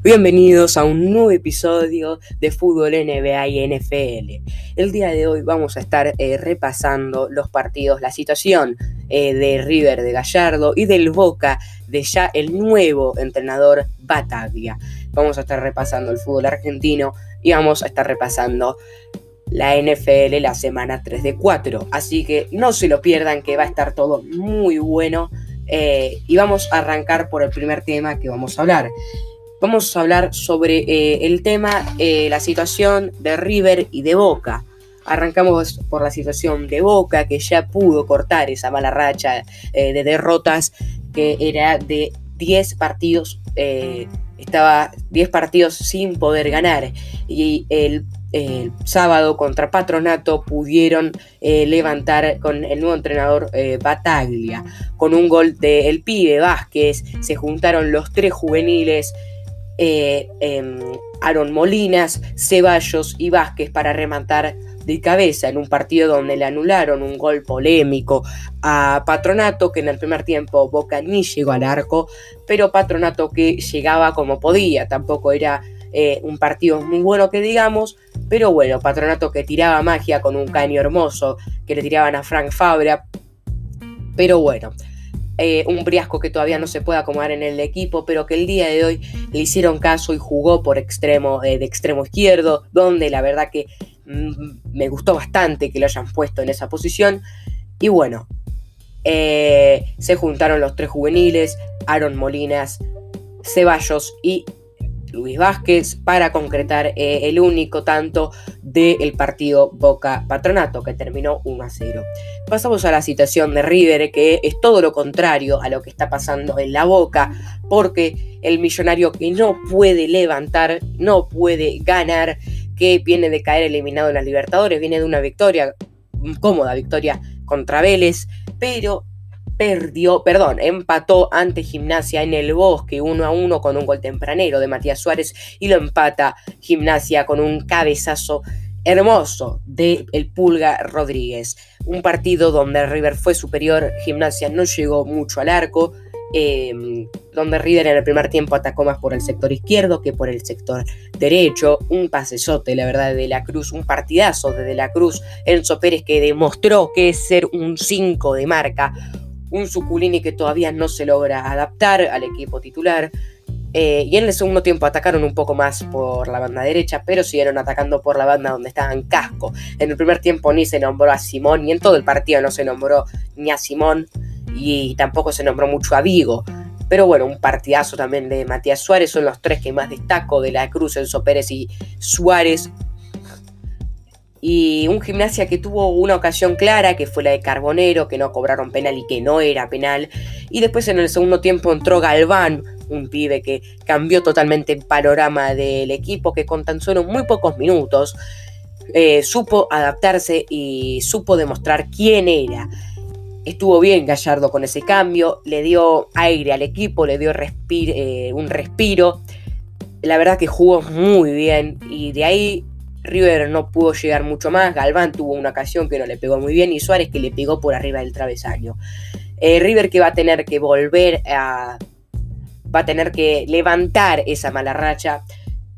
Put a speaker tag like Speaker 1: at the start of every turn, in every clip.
Speaker 1: Bienvenidos a un nuevo episodio de Fútbol NBA y NFL. El día de hoy vamos a estar eh, repasando los partidos, la situación eh, de River de Gallardo y del Boca de ya el nuevo entrenador Bataglia. Vamos a estar repasando el fútbol argentino y vamos a estar repasando la NFL la semana 3 de 4. Así que no se lo pierdan que va a estar todo muy bueno. Eh, y vamos a arrancar por el primer tema que vamos a hablar vamos a hablar sobre eh, el tema, eh, la situación de River y de Boca. Arrancamos por la situación de Boca, que ya pudo cortar esa mala racha eh, de derrotas, que era de 10 partidos, estaba 10 partidos sin poder ganar. Y el, sábado contra Patronato pudieron levantar con el nuevo entrenador Bataglia, con un gol de El Pibe Vázquez, se juntaron los tres juveniles eh, em, Aaron Molinas, Ceballos y Vázquez para rematar de cabeza en un partido donde le anularon un gol polémico a Patronato, que en el primer tiempo Boca ni llegó al arco, pero Patronato que llegaba como podía, tampoco era eh, un partido muy bueno que digamos, pero bueno, Patronato que tiraba magia con un caño hermoso que le tiraban a Frank Fabra, pero bueno. Eh, un Briasco que todavía no se puede acomodar en el equipo, pero que el día de hoy le hicieron caso y jugó por extremo, eh, de extremo izquierdo, donde la verdad que mm, me gustó bastante que lo hayan puesto en esa posición. Y bueno, eh, se juntaron los tres juveniles, Aaron Molinas, Ceballos y Luis Vázquez para concretar el único tanto del partido Boca Patronato que terminó 1 a 0. Pasamos a la situación de River que es todo lo contrario a lo que está pasando en la Boca porque el millonario que no puede levantar, no puede ganar, que viene de caer eliminado en las Libertadores, viene de una victoria, cómoda victoria contra Vélez, pero perdió, perdón, empató ante Gimnasia en el Bosque 1 a 1 con un gol tempranero de Matías Suárez y lo empata Gimnasia con un cabezazo hermoso de el Pulga Rodríguez. Un partido donde River fue superior, Gimnasia no llegó mucho al arco, em, donde River en el primer tiempo atacó más por el sector izquierdo que por el sector derecho. Un pasesote, la verdad, de De la Cruz, un partidazo de De la Cruz. Enzo Pérez que demostró que es ser un 5 de marca, un Suculini que todavía no se logra adaptar al equipo titular. Eh, y en el segundo tiempo atacaron un poco más por la banda derecha, pero siguieron atacando por la banda donde estaban Casco. En el primer tiempo ni se nombró a Simón, ni en todo el partido no se nombró ni a Simón, y tampoco se nombró mucho a Vigo. Pero bueno, un partidazo también de Matías Suárez, son los tres que más destaco de la Cruz, Enzo Pérez y Suárez y un gimnasia que tuvo una ocasión clara, que fue la de Carbonero, que no cobraron penal y que no era penal. Y después en el segundo tiempo entró Galván, un pibe que cambió totalmente el panorama del equipo, que con tan solo muy pocos minutos eh, supo adaptarse y supo demostrar quién era. Estuvo bien Gallardo con ese cambio, le dio aire al equipo, le dio eh, un respiro. La verdad que jugó muy bien y de ahí River no pudo llegar mucho más, Galván tuvo una ocasión que no le pegó muy bien y Suárez que le pegó por arriba del travesaño. Eh, River que va a tener que volver a... va a tener que levantar esa mala racha.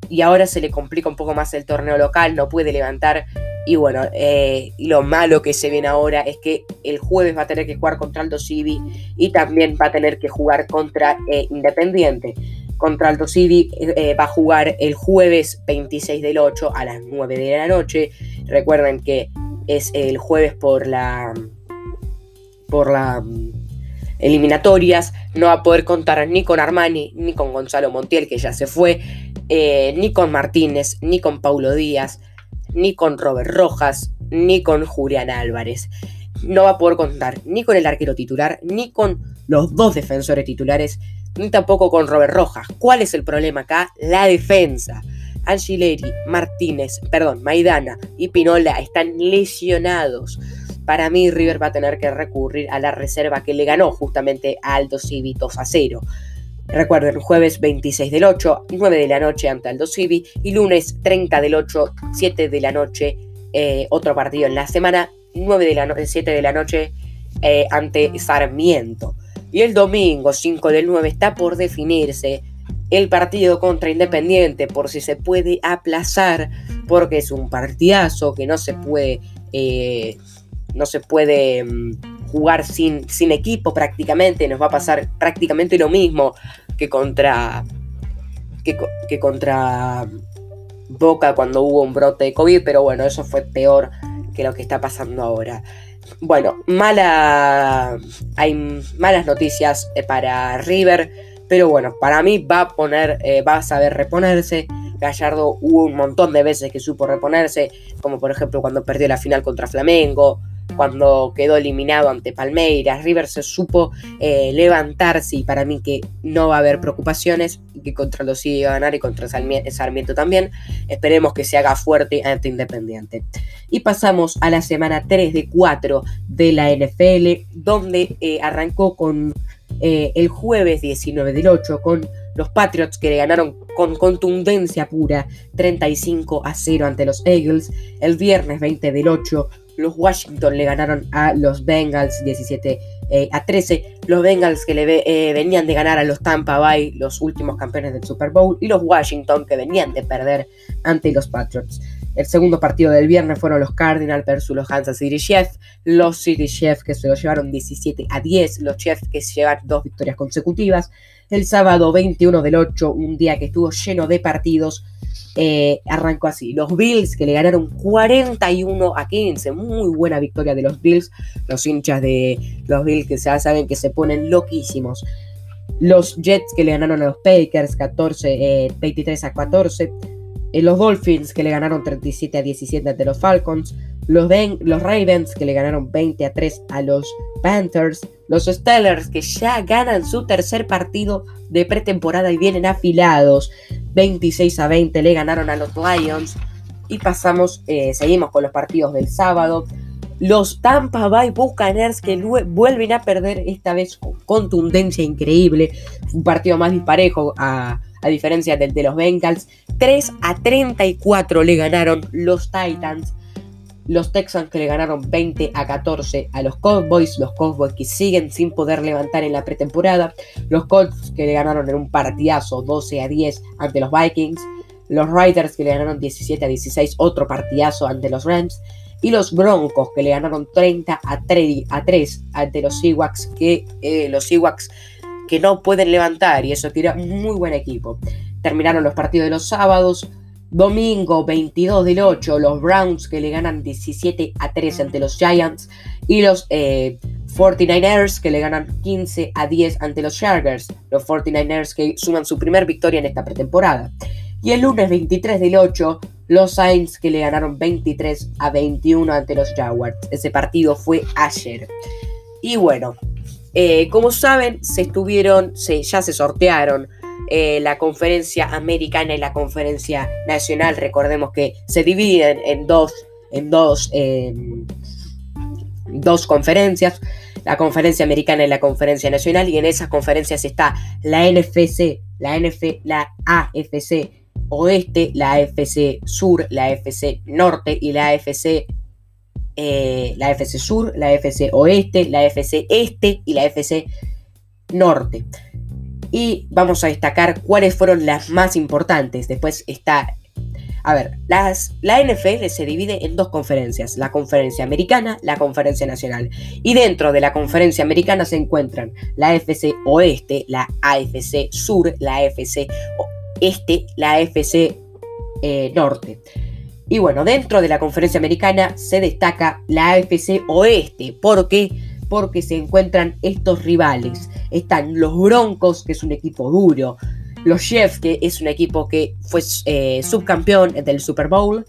Speaker 1: Y ahora se le complica un poco más el torneo local, no puede levantar. Y bueno, eh, lo malo que se viene ahora es que el jueves va a tener que jugar contra Aldo Civi y también va a tener que jugar contra eh, Independiente. Contra Alto Civi eh, va a jugar el jueves 26 del 8 a las 9 de la noche. Recuerden que es el jueves por la por la eliminatorias. No va a poder contar ni con Armani, ni con Gonzalo Montiel, que ya se fue, eh, ni con Martínez, ni con Paulo Díaz, ni con Robert Rojas, ni con Julián Álvarez. No va a poder contar ni con el arquero titular, ni con los dos defensores titulares ni tampoco con Robert Rojas. ¿Cuál es el problema acá? La defensa. Angileri, Martínez, perdón, Maidana y Pinola están lesionados. Para mí, River va a tener que recurrir a la reserva que le ganó justamente a Aldo Civi 2 a 0. Recuerden, jueves 26 del 8, 9 de la noche ante Aldo Civi y lunes 30 del 8, 7 de la noche, eh, otro partido en la semana, 9 de la 7 de la noche eh, ante Sarmiento. Y el domingo 5 del 9 está por definirse el partido contra Independiente por si se puede aplazar, porque es un partidazo que no se puede, eh, no se puede mm, jugar sin, sin equipo prácticamente, nos va a pasar prácticamente lo mismo que contra, que, que contra Boca cuando hubo un brote de COVID, pero bueno, eso fue peor que lo que está pasando ahora. Bueno, hay malas noticias eh, para River pero bueno, para mí va a poner, eh, va a saber reponerse. Gallardo hubo un montón de veces que supo reponerse, como por ejemplo cuando perdió la final contra Flamengo, cuando quedó eliminado ante Palmeiras. River se supo eh, levantarse y para mí que no va a haber preocupaciones que contra los sigue a ganar y contra Sarmiento también. Esperemos que se haga fuerte ante Independiente. Y pasamos a la semana 3 de 4 de la NFL, donde eh, arrancó con eh, el jueves 19 del 8 con los Patriots que le ganaron con contundencia pura 35 a 0 ante los Eagles. El viernes 20 del 8 los Washington le ganaron a los Bengals 17 eh, a 13. Los Bengals que le eh, venían de ganar a los Tampa Bay, los últimos campeones del Super Bowl. Y los Washington que venían de perder ante los Patriots. El segundo partido del viernes fueron los Cardinals versus los Kansas City Chiefs. Los City Chiefs que se lo llevaron 17 a 10. Los Chiefs que llevan dos victorias consecutivas. El sábado 21 del 8, un día que estuvo lleno de partidos. Eh, arrancó así. Los Bills que le ganaron 41 a 15. Muy buena victoria de los Bills. Los hinchas de los Bills que ya saben que se ponen loquísimos. Los Jets que le ganaron a los Packers 14, 23 eh, a 14. Eh, los Dolphins que le ganaron 37 a 17 ante los Falcons, los, los Ravens que le ganaron 20 a 3 a los Panthers, los Steelers que ya ganan su tercer partido de pretemporada y vienen afilados, 26 a 20 le ganaron a los Lions y pasamos, eh, seguimos con los partidos del sábado. Los Tampa Bay Buccaneers que vuelven a perder esta vez con contundencia increíble, un partido más disparejo a a diferencia del de los Bengals. 3 a 34 le ganaron los Titans. Los Texans que le ganaron 20 a 14 a los Cowboys. Los Cowboys que siguen sin poder levantar en la pretemporada. Los Colts que le ganaron en un partidazo 12 a 10 ante los Vikings. Los Riders que le ganaron 17 a 16, otro partidazo ante los Rams. Y los Broncos que le ganaron 30 a 3, a 3 ante los Seahawks. Que eh, los Seahawks que no pueden levantar y eso tira muy buen equipo. Terminaron los partidos de los sábados. Domingo 22 del 8, los Browns que le ganan 17 a 3 ante los Giants. Y los 49ers eh, que le ganan 15 a 10 ante los Chargers. Los 49ers que suman su primer victoria en esta pretemporada. Y el lunes 23 del 8, los Saints que le ganaron 23 a 21 ante los Jaguars. Ese partido fue ayer. Y bueno, eh, como saben, se estuvieron, ya se sortearon eh, la conferencia americana y la conferencia nacional. Recordemos que se dividen en dos, en dos, em, dos conferencias. La conferencia americana y la conferencia nacional. Y en esas conferencias está la NFC, la, NF, la AFC Oeste, la AFC Sur, la AFC Norte y la AFC eh, la FC Sur, la FC Oeste, la FC Este y la FC Norte. Y vamos a destacar cuáles fueron las más importantes. Después está... A ver, las, la NFL se divide en dos conferencias, la conferencia americana, la conferencia nacional. Y dentro de la conferencia americana se encuentran la AFC Oeste, la AFC Sur, la AFC Este, la AFC eh, Norte. Y bueno, dentro de la conferencia americana se destaca la AFC Oeste. ¿Por qué? Porque se encuentran estos rivales. Están los Broncos, que es un equipo duro. Los Chiefs, que es un equipo que fue eh, subcampeón del Super Bowl.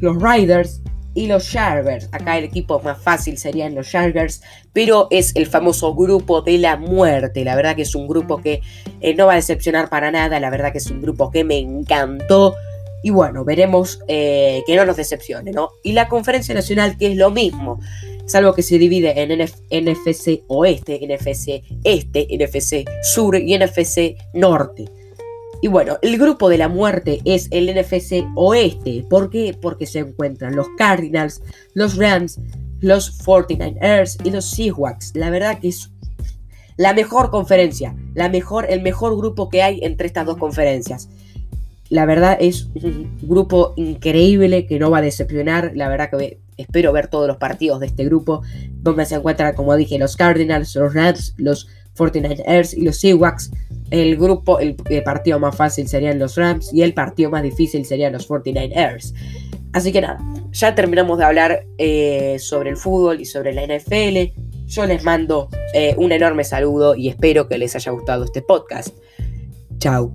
Speaker 1: Los Riders y los Chargers. Acá el equipo más fácil serían los Chargers, pero es el famoso grupo de la muerte. La verdad que es un grupo que eh, no va a decepcionar para nada. La verdad que es un grupo que me encantó. Y bueno, veremos eh, que no nos decepcione, ¿no? Y la conferencia nacional, que es lo mismo, salvo que se divide en NFC Oeste, NFC Este, NFC Sur y NFC Norte. Y bueno, el grupo de la muerte es el NFC Oeste. ¿Por qué? Porque se encuentran los Cardinals, los Rams, los 49ers y los Seahawks. La verdad que es La mejor conferencia, la mejor, el mejor grupo que hay entre estas dos conferencias. La verdad es un grupo increíble que no va a decepcionar. La verdad que espero ver todos los partidos de este grupo, donde se encuentran, como dije, los Cardinals, los Reds, los 49ers y los Seahawks. El grupo, el, partido más fácil serían los Rams y el partido más difícil serían los 49ers. Así que nada, ya terminamos de hablar eh, sobre el fútbol y sobre la NFL. Yo les mando eh, un enorme saludo y espero que les haya gustado este podcast. Chao.